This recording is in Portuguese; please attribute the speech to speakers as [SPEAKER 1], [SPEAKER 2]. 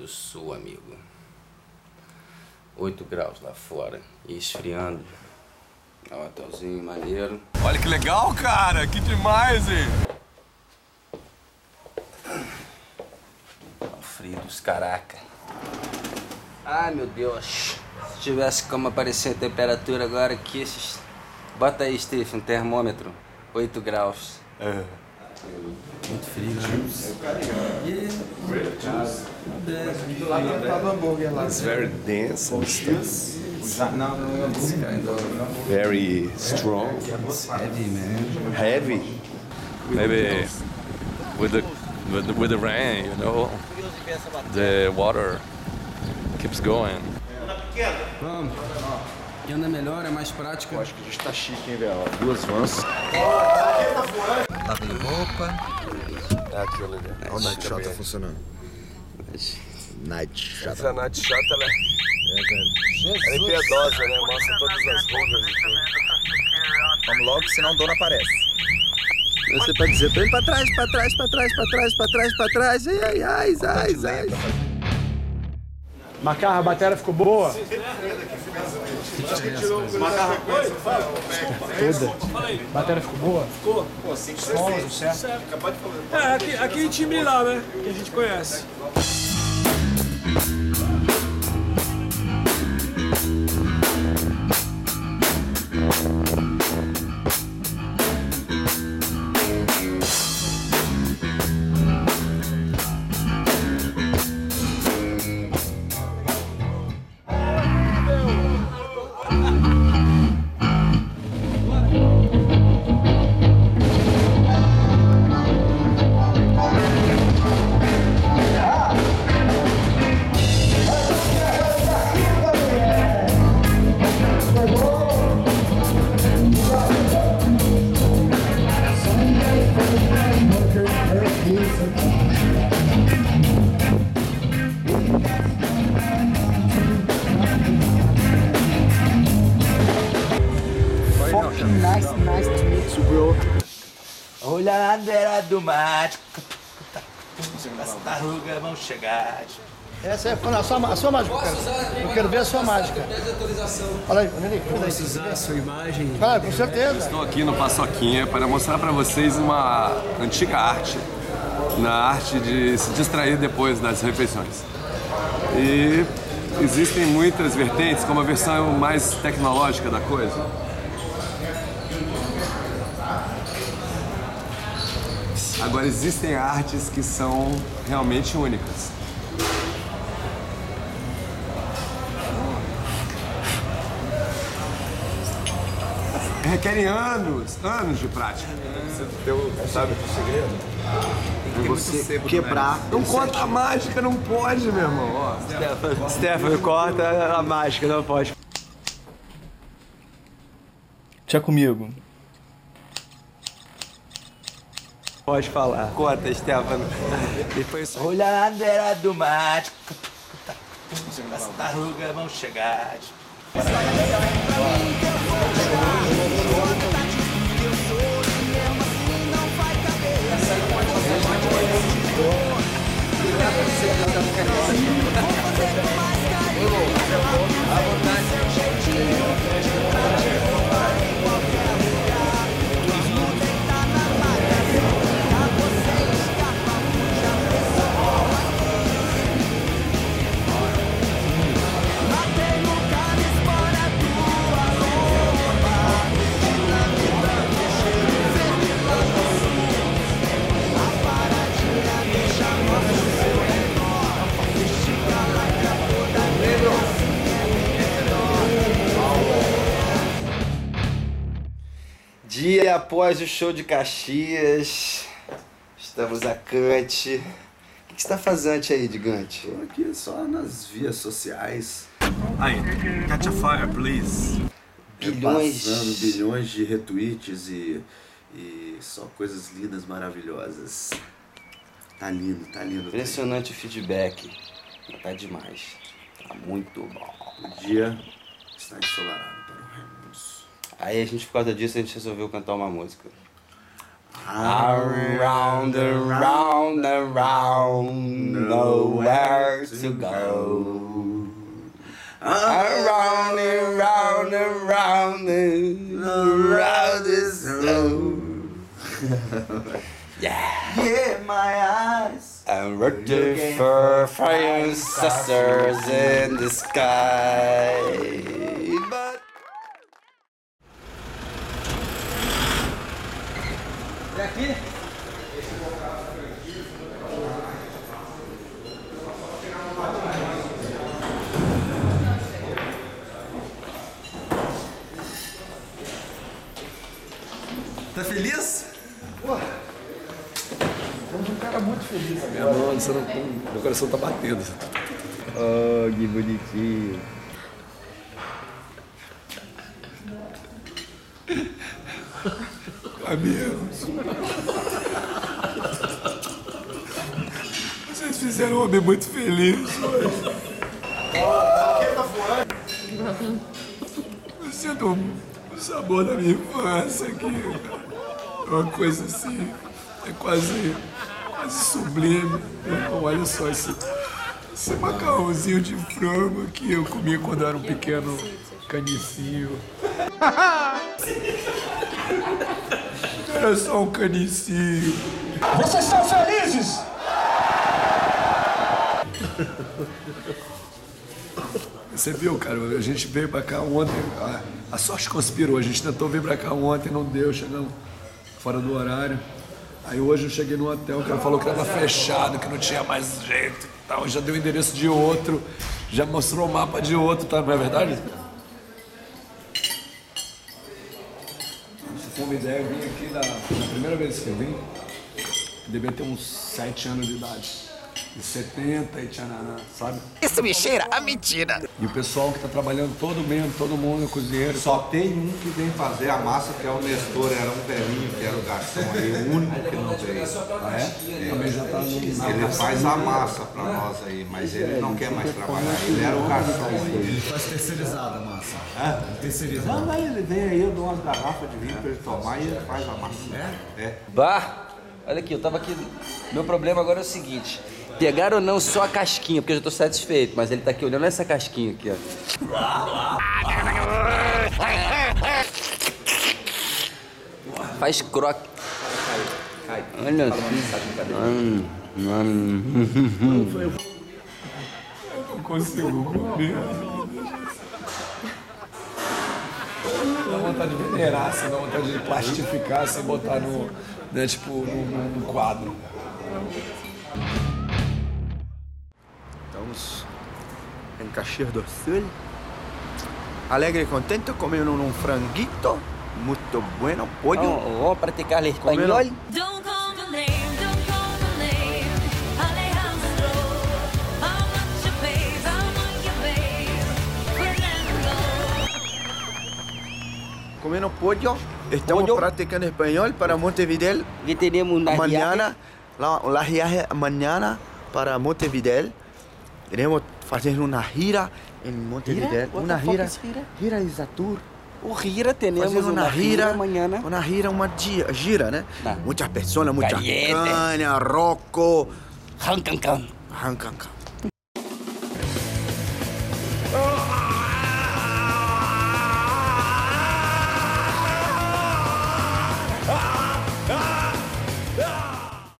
[SPEAKER 1] Do Sul, amigo. 8 graus lá fora e esfriando. É um hotelzinho maneiro.
[SPEAKER 2] Olha que legal, cara! Que demais, hein?
[SPEAKER 1] O frio dos caraca. Ai, meu Deus. Se tivesse como aparecer a temperatura agora aqui, esses... Bota aí, Steve, um termômetro. 8 graus.
[SPEAKER 2] É.
[SPEAKER 1] Muito frio, né?
[SPEAKER 2] It's very dense and stuff. Very strong.
[SPEAKER 1] Heavy, man.
[SPEAKER 2] Heavy. Maybe with the with the, with the rain, you know, the water keeps going.
[SPEAKER 1] Vamos. E anda melhor, é mais prático.
[SPEAKER 3] Acho que a gente tá chique, hein, velho? Duas vans.
[SPEAKER 1] Lavei roupa.
[SPEAKER 3] É aquilo ali. Olha o Night Shot tá funcionando. Night Shot.
[SPEAKER 2] Essa Night Shot, ela,
[SPEAKER 3] É, velho.
[SPEAKER 2] ela é impiedosa, né? Mostra todas as rugas e tudo.
[SPEAKER 3] Vamos logo, senão dona aparece.
[SPEAKER 1] Você pode dizer, tô indo pra trás, pra trás, pra trás, pra trás, pra trás, pra trás. Ai, ai, ai, ai, ai.
[SPEAKER 4] Macarra, a bateria ficou boa? Toda. A bateria ficou boa? Ficou. Pô, Sons, certo?
[SPEAKER 5] É, aqui, aqui time lá, né? Que a gente conhece.
[SPEAKER 1] Olha a bandeira do mar. As rugas vão chegar.
[SPEAKER 4] Essa é a sua, a sua mágica, cara. Eu quero ver a sua mágica. Olha aí, olha ali. Olha aí.
[SPEAKER 5] usar a sua imagem.
[SPEAKER 4] Ah, com certeza.
[SPEAKER 2] Estou aqui no Paçoquinha para mostrar para vocês uma antiga arte, na arte de se distrair depois das refeições. E existem muitas vertentes, como a versão mais tecnológica da coisa. Agora existem artes que são realmente únicas. Requerem anos, anos de prática. Você tem o- sabe o segredo? Tem
[SPEAKER 3] você quebrar.
[SPEAKER 2] Não corta a mágica, não pode, meu irmão. Ó,
[SPEAKER 5] Stefano, corta a mágica, não pode.
[SPEAKER 6] Tinha comigo.
[SPEAKER 5] Pode falar.
[SPEAKER 1] Conta, Stefano. Depois. Olha a bandeira do mar. As rugas vão chegar. Dia após o show de Caxias, estamos a Cante. O que você está fazendo aí, Gigante?
[SPEAKER 3] Tô aqui só nas vias sociais.
[SPEAKER 2] Aí, catch a fire, please.
[SPEAKER 1] Bilhões.
[SPEAKER 3] Bilhões de retweets e, e só coisas lindas, maravilhosas. Tá lindo, tá lindo.
[SPEAKER 1] Impressionante o feedback. Tá demais. Tá muito bom.
[SPEAKER 3] O dia está ensolarado.
[SPEAKER 1] Aí a gente, por causa disso, a gente resolveu cantar uma música. Around and round and round, nowhere to go. Around and round and round and round this road. yeah.
[SPEAKER 2] Yeah, my eyes.
[SPEAKER 1] I'm looking for ancestors in the sky. Aqui? Tá feliz?
[SPEAKER 7] Minha nossa, não, meu coração tá batendo.
[SPEAKER 1] Oh, que bonitinho.
[SPEAKER 7] Amigos. Vocês fizeram um homem muito feliz hoje. Eu sinto um- o sabor da minha infância aqui. É uma coisa assim. É quase, quase sublime. Então, olha só esse, esse macarrãozinho de frango que eu comia quando eu era um pequeno canicinho. Era só um canicinho.
[SPEAKER 4] Vocês estão felizes?
[SPEAKER 7] Você viu, cara? A gente veio pra cá ontem. A, a sorte conspirou. A gente tentou vir pra cá ontem, não deu. Chegamos fora do horário. Aí hoje eu cheguei no hotel, o cara falou que tava fechado, que não tinha mais jeito e tal. Já deu o endereço de outro, já mostrou o mapa de outro, tá? Não é verdade? Pra você ter uma ideia, eu vim aqui da, da primeira vez que eu vim, devia ter uns 7 anos de idade. De 70 e tchananã, sabe?
[SPEAKER 3] Isso me cheira a mentira.
[SPEAKER 7] E o pessoal que tá trabalhando, todo mesmo, todo mundo, cozinheiro.
[SPEAKER 8] Só tem um que vem fazer a massa, que é o Nestor, era um velhinho que era o garçom aí, o único que não veio.
[SPEAKER 7] Ah, é? Também já tá no...
[SPEAKER 8] Ele faz a massa pra nós aí, mas ele não quer mais trabalhar, ele era o garçom aí.
[SPEAKER 2] Faz terceirizada a massa.
[SPEAKER 8] Não, não, ele vem aí, eu dou umas garrafas de vinho pra ele tomar e ele faz a massa. É? É.
[SPEAKER 1] Bah! Olha aqui, eu tava aqui. Meu problema agora é o seguinte: pegar ou não só a casquinha, porque eu já tô satisfeito, mas ele tá aqui olhando essa casquinha aqui, ó. Faz croque. Olha hum, hum.
[SPEAKER 7] não consigo comer. Dá vontade de venerar, assim, dá vontade de plastificar, assim, botar no, né, tipo, no- no quadro.
[SPEAKER 3] en Caxias do Sul. Alegre y contento, comiendo un franguito, muy bueno, pollo.
[SPEAKER 9] Oh, oh, oh practicar el español.
[SPEAKER 3] Comiendo pollo, estamos practicando español para Montevideo.
[SPEAKER 1] Y tenemos
[SPEAKER 3] mañana, la, la viaje mañana para Montevideo. Tenemos fazer uma gira em Montevideo. Uma
[SPEAKER 1] fuck
[SPEAKER 3] gira.
[SPEAKER 1] is gira?
[SPEAKER 3] Gira is a tour.
[SPEAKER 1] O Gira teremos
[SPEAKER 3] Fazer uma gira,
[SPEAKER 1] amanhã.
[SPEAKER 3] uma gira, uma dia, gira, né?
[SPEAKER 1] Tá.
[SPEAKER 3] Muitas pessoas, muita
[SPEAKER 1] Caliente.
[SPEAKER 3] canha, roco,
[SPEAKER 1] Hankankan.
[SPEAKER 3] hankanka.